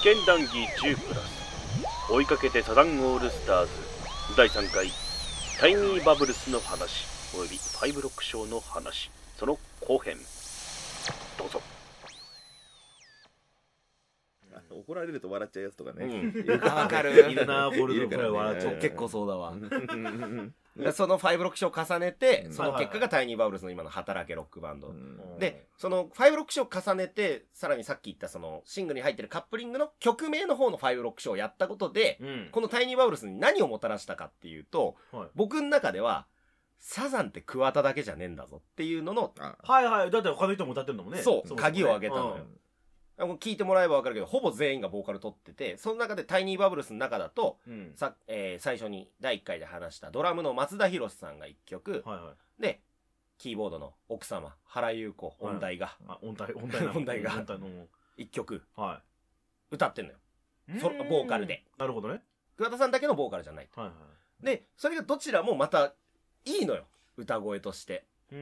試験談義10プラス追いかけてサザンオールスターズ第3回タイニーバブルスの話およびファイブロックショーの話その後編。どうぞ。あの怒られると笑っちゃうやつとかね。うん。わかる。いるなボルドいるからね。笑っちゃう結構そうだわ。うん。うんうんでその5ロックショーを重ねてうん。その結果がタイニーバブルスの今の働けロックバンド。うん。でその5ロックショーを重ねてさらにさっき言ったそのシングルに入ってるカップリングの曲名の方の5ロックショーをやったことでうん。このタイニーバブルスに何をもたらしたかっていうとはい。僕の中ではサザンって桑田だけじゃねえんだぞっていうののあ。はいはい。だって他の人も歌ってるのもね。そう。も鍵を上げたのよ。もう聞いてもらえば分かるけどほぼ全員がボーカル取っててその中でタイニーバブルスの中だとうん。さ、えー最初に第1回で話したドラムの松田博さんが1曲、はいはい。でキーボードの奥様原優子音大が。あ音大音大 音大が。音大の。1曲。は歌ってんのよ。いそボーカルで。なるほどね。桑田さんだけのボーカルじゃないはいはいでそれがどちらもまたいいのよ。歌声として。うん。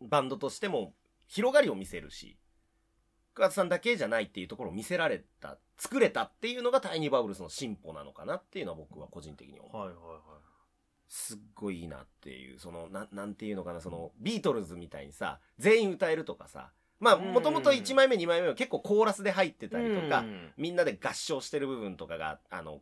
うん。バンドとしても広がりを見せるし桑田さんだけじゃないっていうところを見せられた作れたっていうのがタイニーバブルスの進歩なのかなっていうのは僕は個人的に思う。はいはいはい。すっごいいいなっていう。そのななんていうのかなそのビートルズみたいにさ全員歌えるとかさまあうん。もともと1枚目2枚目は結構コーラスで入ってたりとか、うん。みんなで合唱してる部分とかがあの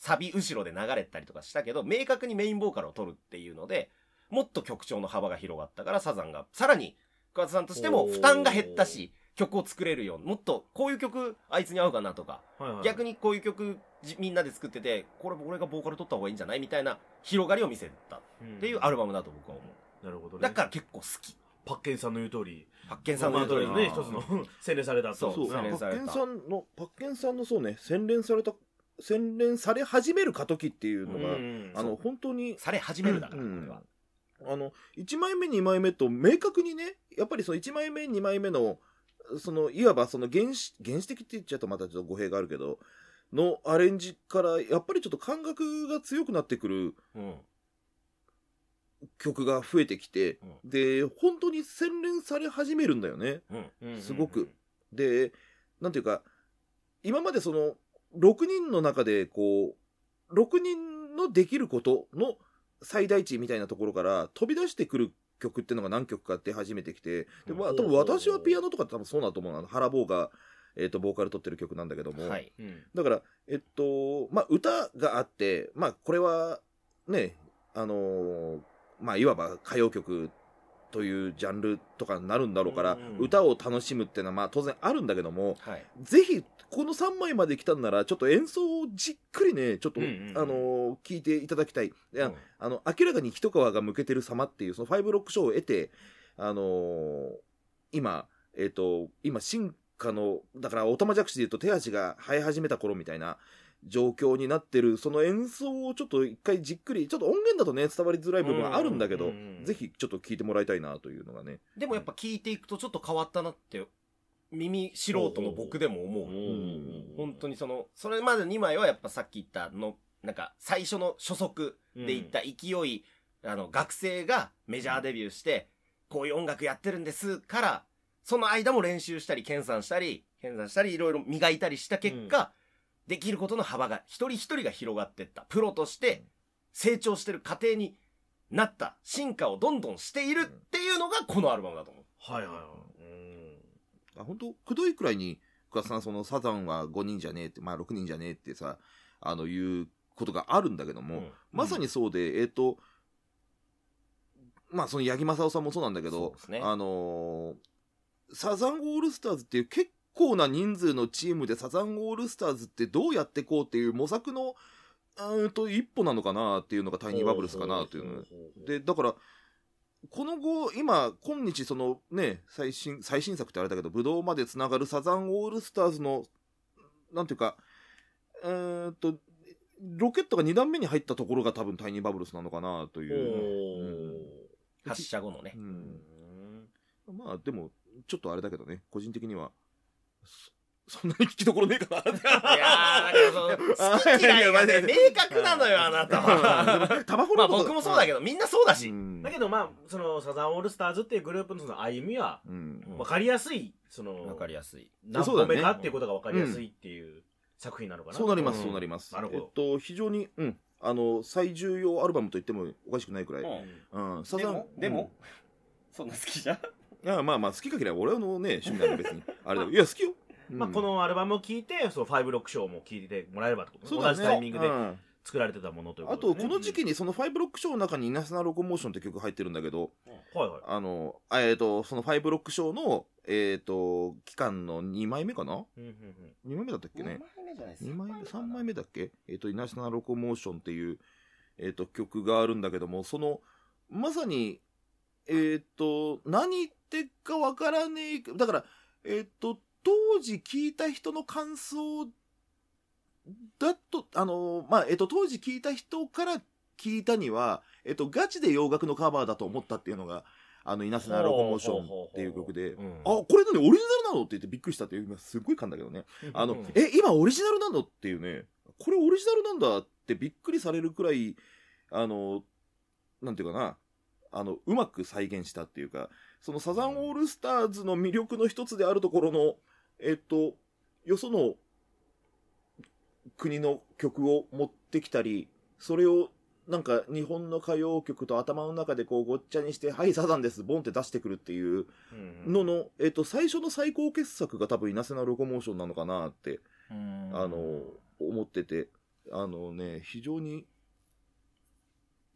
サビ後ろで流れたりとかしたけど明確にメインボーカルを取るっていうのでもっと曲調の幅が広がったからサザンがさらに桑田さんとしても負担が減ったし曲を作れるようにもっとこういう曲あいつに合うかなとかはいはい。逆にこういう曲じみんなで作っててこれ俺がボーカル取った方がいいんじゃないみたいな広がりを見せたっていうアルバムだと僕は思う。なるほどね。だから結構好き。パッケンさんの言う通り発見さんの言う通り。ね一つの洗練されたそうそう、パ洗練された。ッケンさんの、パッケンさんのそうね、洗練された、洗練され始める過渡期っていうのが、うんあの、本当に、され始めるだから、うん。これは。あの、1枚目、2枚目と明確にね、やっぱりその1枚目、2枚目の、その、いわばその原始、原始的って言っちゃうとまたちょっと語弊があるけど、のアレンジから、やっぱりちょっと感覚が強くなってくるうん。曲が増えてきて、で、本当に洗練され始めるんだよね。うん。うん。すごく。で、なんていうか、今までその、6人の中で、こう、6人のできることの最大値みたいなところから飛び出してくる曲っていうのが何曲かって初めてきて、で、まあ、多分私はピアノとかって多分そうだと思うな。ハラボーが、えっ、と、ボーカル取ってる曲なんだけども、はい。うん。だから、えっと、まあ、歌があって、まあ、これは、ね、あのーまあ、いわば歌謡曲というジャンルとかになるんだろうから、うん歌を楽しむっていうのは、まあ、当然あるんだけども、はい。ぜひ、この3枚まで来たんなら、ちょっと演奏をじっくりね、ちょっと、うんうんうん。あのー聞いていただきたい。うん。あの、明らかに一皮が向けてる様っていう、その5ロック賞を得て、あのー今、えっ、と、今、進化の、だから、オタマジャクシで言うと手足が生え始めた頃みたいな状況になってる、その演奏をちょっと一回じっくり、ちょっと音源だとね、伝わりづらい部分はあるんだけど、うんうんうんぜひちょっと聞いてもらいたいなというのがね。でもやっぱ聞いていくとちょっと変わったなって耳素人の僕でも思う。本当にそのそれまで2枚はやっぱさっき言ったのなんか最初の初速で言った勢い、あの学生がメジャーデビューしてこういう音楽やってるんですからその間も練習したり研鑽したり研鑽したりいろいろ磨いたりした結果、できることの幅が一人一人が広がってった。プロとして成長してる過程になった。進化をどんどんしているっていうのがこのアルバムだと思う。はいはいはい。あ本当くどいくらいに、深田さん、そのサザンは5人じゃねえって、まあ6人じゃねえってさ、あの、いうことがあるんだけども、うん。まさにそうで、えっ、と、まあその八木正夫さんもそうなんだけどね。あのーサザンオールスターズっていう結構な人数のチームでサザンオールスターズってどうやってこうっていう模索の、うーんと一歩なのかなっていうのがタイニーバブルスかなっていうの。で、だから、この後、今、今日そのね、最新、最新作ってあれだけど、武道までつながるサザンオールスターズの、なんていうか、えーっと、ロケットが2段目に入ったところが多分タイニーバブルスなのかなという。発射後のねう。んまあでも、ちょっとあれだけどね、個人的には、そんなに聞きどころねえかな。いやー、だからその、好き嫌いがね、明確なのよ、あなたは。タバコまあ僕もそうだけど、みんなそうだし。うん。だけどまあそのサザンオールスターズっていうグループのその歩みはうん。分かりやすいそのわかりやすい。何個目かっていうことが分かりやすいっていう作品なのかな。そうなります、うん。そうなります。なるほど。えっと、非常に、うん、あの、最重要アルバムと言ってもおかしくないくらい。うん。うん、サザンでも、そんな好きじゃん？うんいや、まあまあ、好きか嫌いは俺のね、趣味なんで別に。あれだけど、いや、好きよ。まあ、このアルバムを聴いてそのファイブロックショーも聴いてもらえればってことそうだね。同じタイミングでうん。作られてたものというこあとで、と、この時期にそのファイブロックショーの中にイナスナロコモーションって曲入ってるんだけど、はいはい。あの、あえっ、と、そのファイブロックショーの、えっ、と、期間の2枚目かな？うんうん ?2 枚目だったっけね？2枚目じゃないです ?2 枚目、3枚目だっけ？えっ、と、イナスナロコモーションっていう、えっ、と、曲があるんだけども、その、まさに、えっ、と、何言ってっかわからねえ、だから、えっ、と、当時聞いた人の感想だと、あの、まあ、えっ、と、当時聞いた人から聞いたには、えっ、と、ガチで洋楽のカバーだと思ったっていうのが、あの、イナスナロコモーションっていう曲で、うん。あ、これ何オリジナルなのって言ってびっくりしたっていう、今すっごい噛んだけどね。あの、うんえ、今オリジナルなのっていうね、これオリジナルなんだってびっくりされるくらい、あの、なんていうかな、あの、うまく再現したっていうか、そのサザンオールスターズの魅力の一つであるところの、えっと、よその国の曲を持ってきたり、それをなんか日本の歌謡曲と頭の中でこうごっちゃにして、はい、サザンです、ボンって出してくるっていううんのの、えっと、最初の最高傑作が多分イナセナロコモーションなのかなって、あの、思ってて、あのね、非常に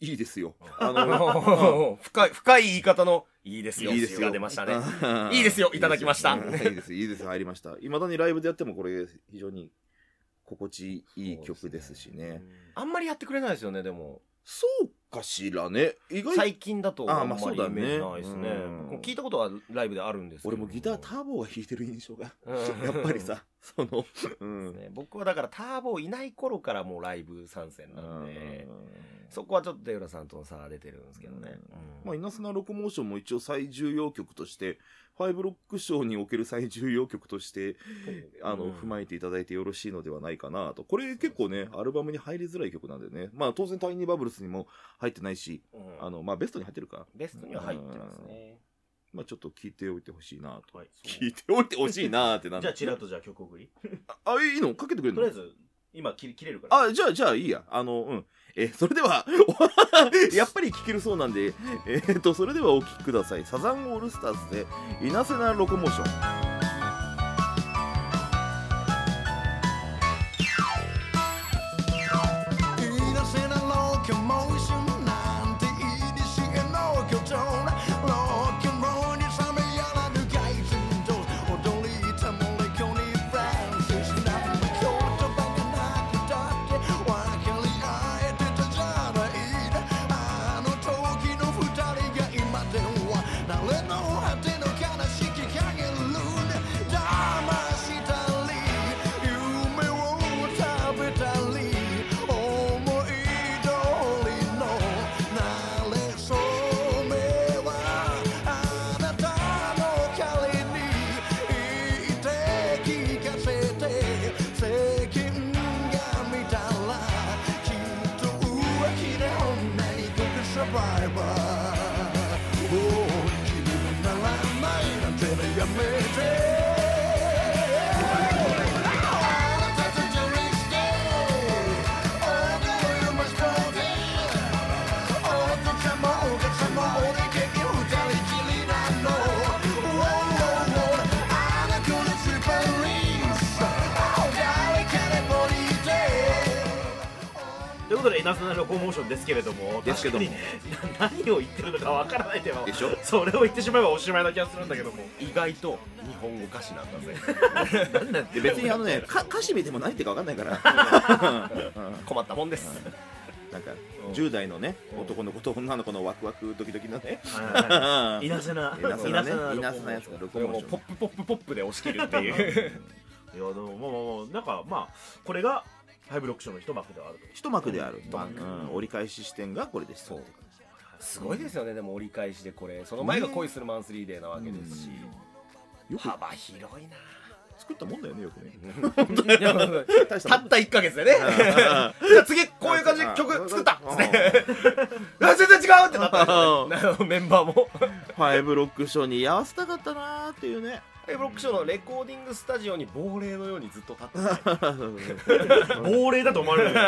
いいですよ。あの、深い、深い言い方の、いいですよ。いいですよ。が出ましたね。うんいいですよいただきましたいいですよいいです、入りました。未だにライブでやってもこれ、非常に心地いい曲ですしね。あんまりやってくれないですよね、でも。そうかしらね。意外最近だとああんまりイまあそうだねメージないですね聞いたことはライブであるんですけど俺もギターターボが弾いてる印象が、うんやっぱりさ、その、うん。ね僕はだからターボいない頃からもうライブ参戦なんで、うんそこはちょっとデウラさんとの差が出てるんですけどね。まあ、イナスナロコモーションも一応最重要曲として、ファイブロックショーにおける最重要曲として、あの、うん踏まえていただいてよろしいのではないかなと。これ結構ね、アルバムに入りづらい曲なんでね。まあ、当然タイニーバブルスにも入ってないし、うんあの、まあ、ベストに入ってるか。ベストには入ってますね。まあ、ちょっと聞いておいてほしいなと。はい 聞いておいてほしいなってなんだ じゃあチラッとじゃあ曲送り あ、いいの？かけてくれるの？とりあえず今切れるからあ、じゃあ、じゃあいいや。あの、うん。え、それでは、やっぱり聞けるそうなんで、えっ、と、それではお聴きください。サザンオールスターズで、稲瀬なロコモーション。ことで、いなせなロコモーションですけれども、ですけども確かにな何を言ってるのかわからないでしょ？それを言ってしまえばおしまいな気がするんだけども。意外と日本語歌詞なんだぜ。なんなんて別にあのね、か歌詞見ても何言ってるか分かんないから。う ん困ったもんです。なんか、10代のね、男の子と女の子のワクワクドキドキのね。はいなせな、いなせなね。いなせなやつがロコモーションポップポップポップで押し切るっていう。いやでももうなんかまあこれがファイブロックションの一幕ではあると一幕である。一幕うん折り返し視点がこれでした。そうすごいですよね、でも折り返しでこれ。その前が恋するマンスリーデーなわけですし。よく幅広いな作ったもんだよねよくねたった1ヶ月でね。じゃあ次、こういう感じで曲作ったっつって。あ全然違うってなったメンバーも。ファイブロックショーに居合わせたかったなーっていうねブロックショーのレコーディングスタジオに亡霊のようにずっと立ってた。亡霊だと思われるよ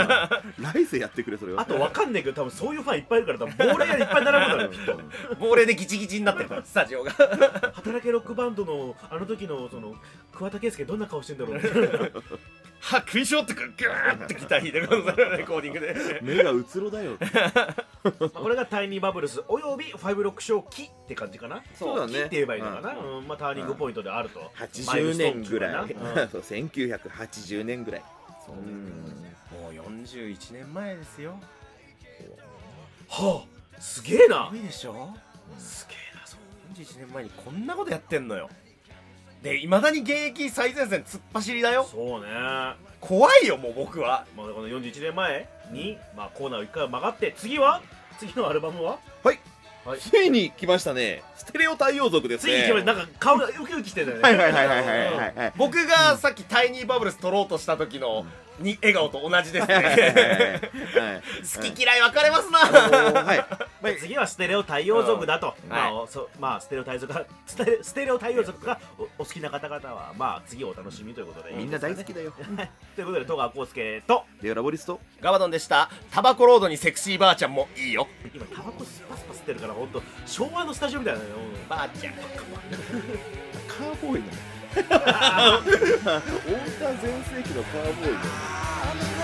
来世やってくれそれはあとわかんないけど多分そういうファンいっぱいいるから多分亡霊がいっぱい並ぶんだよきっと亡霊でギチギチになってるから、スタジオが。働けロックバンドのあの時のその桑田佳祐どんな顔してんだろうみたいなは食いしょってくる、ギューってギター弾いてるレコーディングで。目がうつろだよ。まあこれがタイニーバブルスおよびファイブロックショー期って感じかな。そうだね。期って言えばいいのかな、うん。まあ、ターニングポイントであると、80年ぐらい、うかな。そう1980年ぐらい。そうもう41年前ですよ。はあすげえな。すごいでしょ。すげえな、そう。41年前にこんなことやってんのよ。で、いまだに現役最前線突っ走りだよ。そうね。ま怖いよ、もう僕は。あ、この41年前に、まあ、コーナーを一回曲がって次は次のアルバムは？はい、はい。ついに来ましたね。ステレオ太陽族ですね。次に来ました。なんか顔がウキウキしてたよね。はいはいはいはいはいはいはい。僕がさっきタイニーバブルス取ろうとした時のに笑顔と同じですね。好き嫌い分かれますな。はいまあ次はステレオ太陽族だと、うん。まあそまあ、ステレオ太陽族がステレステレオ太陽族がおお好きな方々は、まあ、次をお楽しみということで。みんな大好きだよ。ということで戸川浩介と。レオラボリスト。ガバドンでした。タバコロードにセクシーばあちゃんもいいよ。今タバコスパスパ吸ってるから本当昭和のスタジオみたいなのよ。ばあちゃん。カーボーイだね 太田全盛期のカーボーイだね